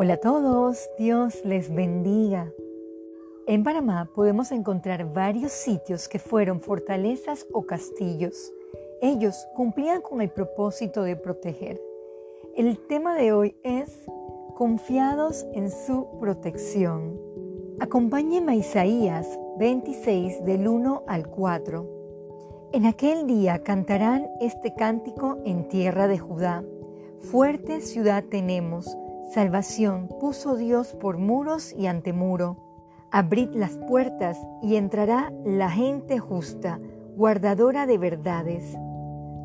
Hola a todos, Dios les bendiga. En Panamá podemos encontrar varios sitios que fueron fortalezas o castillos. Ellos cumplían con el propósito de proteger. El tema de hoy es confiados en su protección. Acompáñenme a Isaías 26 del 1 al 4. En aquel día cantarán este cántico en tierra de Judá. Fuerte ciudad tenemos Salvación puso Dios por muros y antemuro. Abrid las puertas y entrará la gente justa, guardadora de verdades.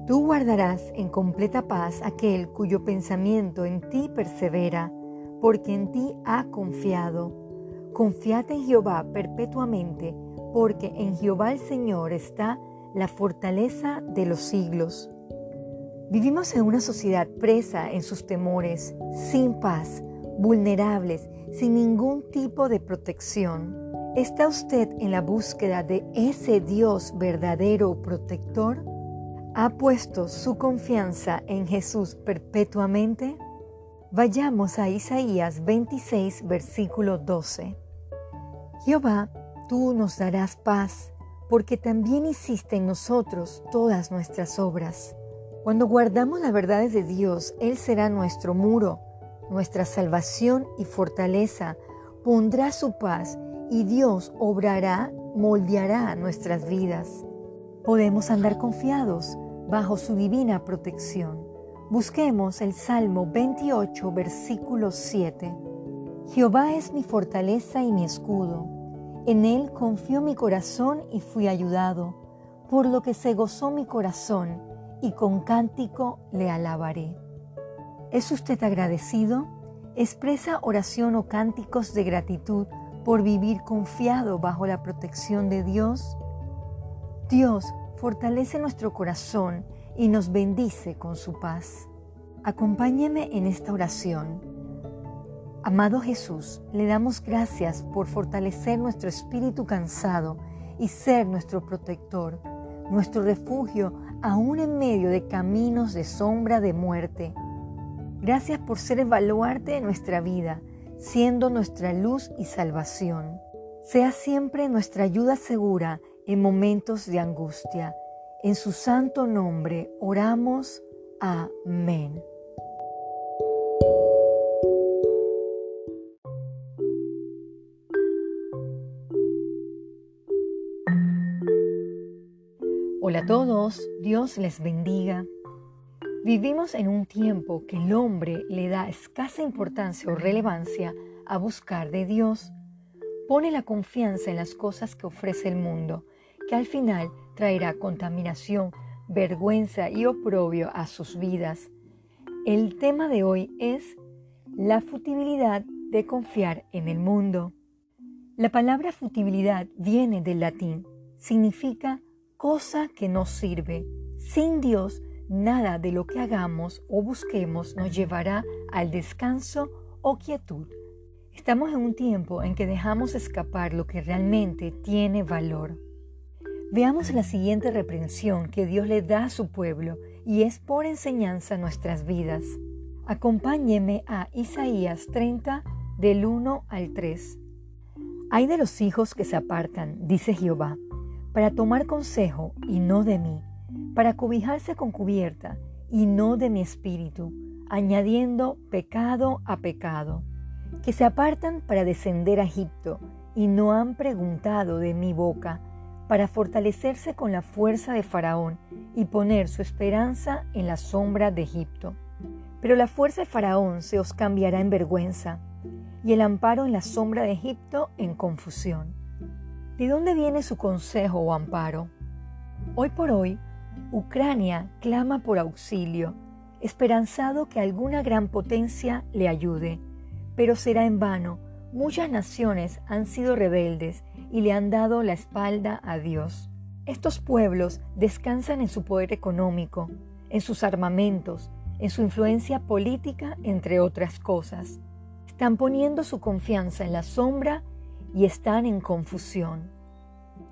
Tú guardarás en completa paz aquel cuyo pensamiento en ti persevera, porque en ti ha confiado. Confiad en Jehová perpetuamente, porque en Jehová el Señor está la fortaleza de los siglos. Vivimos en una sociedad presa en sus temores, sin paz, vulnerables, sin ningún tipo de protección. ¿Está usted en la búsqueda de ese Dios verdadero protector? ¿Ha puesto su confianza en Jesús perpetuamente? Vayamos a Isaías 26, versículo 12. Jehová, tú nos darás paz, porque también hiciste en nosotros todas nuestras obras. Cuando guardamos las verdades de Dios, Él será nuestro muro, nuestra salvación y fortaleza. Pondrá su paz y Dios obrará, moldeará nuestras vidas. Podemos andar confiados bajo su divina protección. Busquemos el Salmo 28, versículo 7. Jehová es mi fortaleza y mi escudo. En Él confió mi corazón y fui ayudado, por lo que se gozó mi corazón y con cántico le alabaré. ¿Es usted agradecido? ¿Expresa oración o cánticos de gratitud por vivir confiado bajo la protección de Dios? Dios fortalece nuestro corazón y nos bendice con su paz. Acompáñeme en esta oración. Amado Jesús, le damos gracias por fortalecer nuestro espíritu cansado y ser nuestro protector, nuestro refugio aún en medio de caminos de sombra de muerte. Gracias por ser el baluarte de nuestra vida, siendo nuestra luz y salvación. Sea siempre nuestra ayuda segura en momentos de angustia. En su santo nombre oramos. Amén. Todos, Dios les bendiga. Vivimos en un tiempo que el hombre le da escasa importancia o relevancia a buscar de Dios. Pone la confianza en las cosas que ofrece el mundo, que al final traerá contaminación, vergüenza y oprobio a sus vidas. El tema de hoy es la futibilidad de confiar en el mundo. La palabra futibilidad viene del latín, significa cosa que no sirve. Sin Dios, nada de lo que hagamos o busquemos nos llevará al descanso o quietud. Estamos en un tiempo en que dejamos escapar lo que realmente tiene valor. Veamos la siguiente reprensión que Dios le da a su pueblo y es por enseñanza nuestras vidas. Acompáñeme a Isaías 30 del 1 al 3. Hay de los hijos que se apartan, dice Jehová, para tomar consejo y no de mí, para cobijarse con cubierta y no de mi espíritu, añadiendo pecado a pecado, que se apartan para descender a Egipto y no han preguntado de mi boca, para fortalecerse con la fuerza de Faraón y poner su esperanza en la sombra de Egipto. Pero la fuerza de Faraón se os cambiará en vergüenza, y el amparo en la sombra de Egipto en confusión. ¿De dónde viene su consejo o amparo? Hoy por hoy, Ucrania clama por auxilio, esperanzado que alguna gran potencia le ayude, pero será en vano. Muchas naciones han sido rebeldes y le han dado la espalda a Dios. Estos pueblos descansan en su poder económico, en sus armamentos, en su influencia política, entre otras cosas. Están poniendo su confianza en la sombra y están en confusión.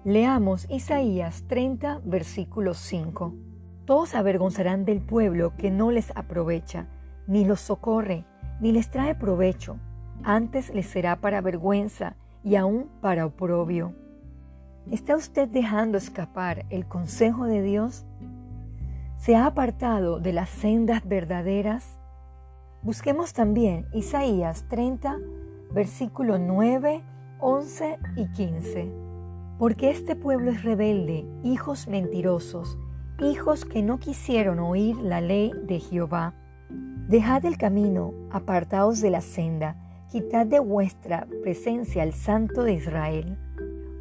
Leamos Isaías 30, versículo 5. Todos avergonzarán del pueblo que no les aprovecha, ni los socorre, ni les trae provecho. antes les será para vergüenza y aún para oprobio. ¿Está usted dejando escapar el consejo de Dios? ¿Se ha apartado de las sendas verdaderas? Busquemos también Isaías 30, versículo 9, 11 y 15. Porque este pueblo es rebelde, hijos mentirosos, hijos que no quisieron oír la ley de Jehová. Dejad el camino, apartaos de la senda, quitad de vuestra presencia al Santo de Israel.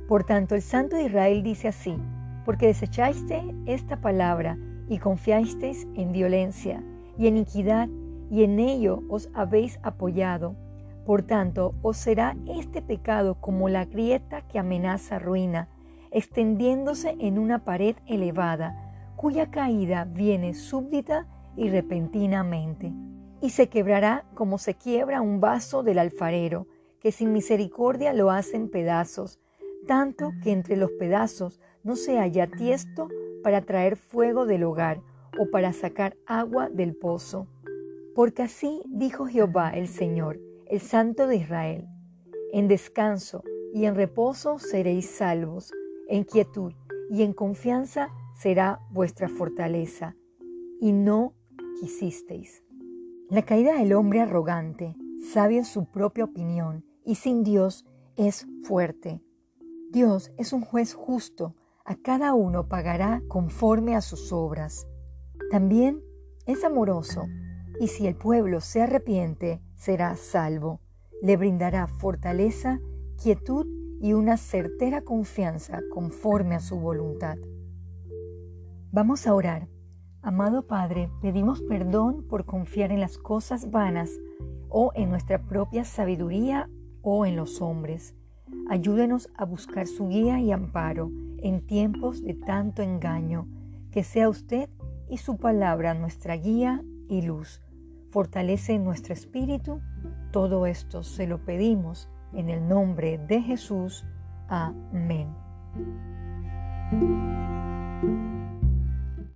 Por tanto, el Santo de Israel dice así, porque desechaste esta palabra y confiasteis en violencia y en iniquidad, y en ello os habéis apoyado. Por tanto, os será este pecado como la grieta que amenaza ruina, extendiéndose en una pared elevada, cuya caída viene súbdita y repentinamente, y se quebrará como se quiebra un vaso del alfarero, que sin misericordia lo hacen pedazos, tanto que entre los pedazos no se haya tiesto para traer fuego del hogar o para sacar agua del pozo. Porque así dijo Jehová el Señor, el Santo de Israel, en descanso y en reposo seréis salvos, en quietud y en confianza será vuestra fortaleza, y no quisisteis. La caída del hombre arrogante, sabio en su propia opinión y sin Dios, es fuerte. Dios es un juez justo, a cada uno pagará conforme a sus obras. También es amoroso, y si el pueblo se arrepiente, será salvo. Le brindará fortaleza, quietud y una certera confianza conforme a su voluntad. Vamos a orar. Amado Padre, pedimos perdón por confiar en las cosas vanas o en nuestra propia sabiduría o en los hombres. Ayúdenos a buscar su guía y amparo en tiempos de tanto engaño. Que sea usted y su palabra nuestra guía y luz. Fortalece nuestro espíritu. Todo esto se lo pedimos en el nombre de Jesús. Amén.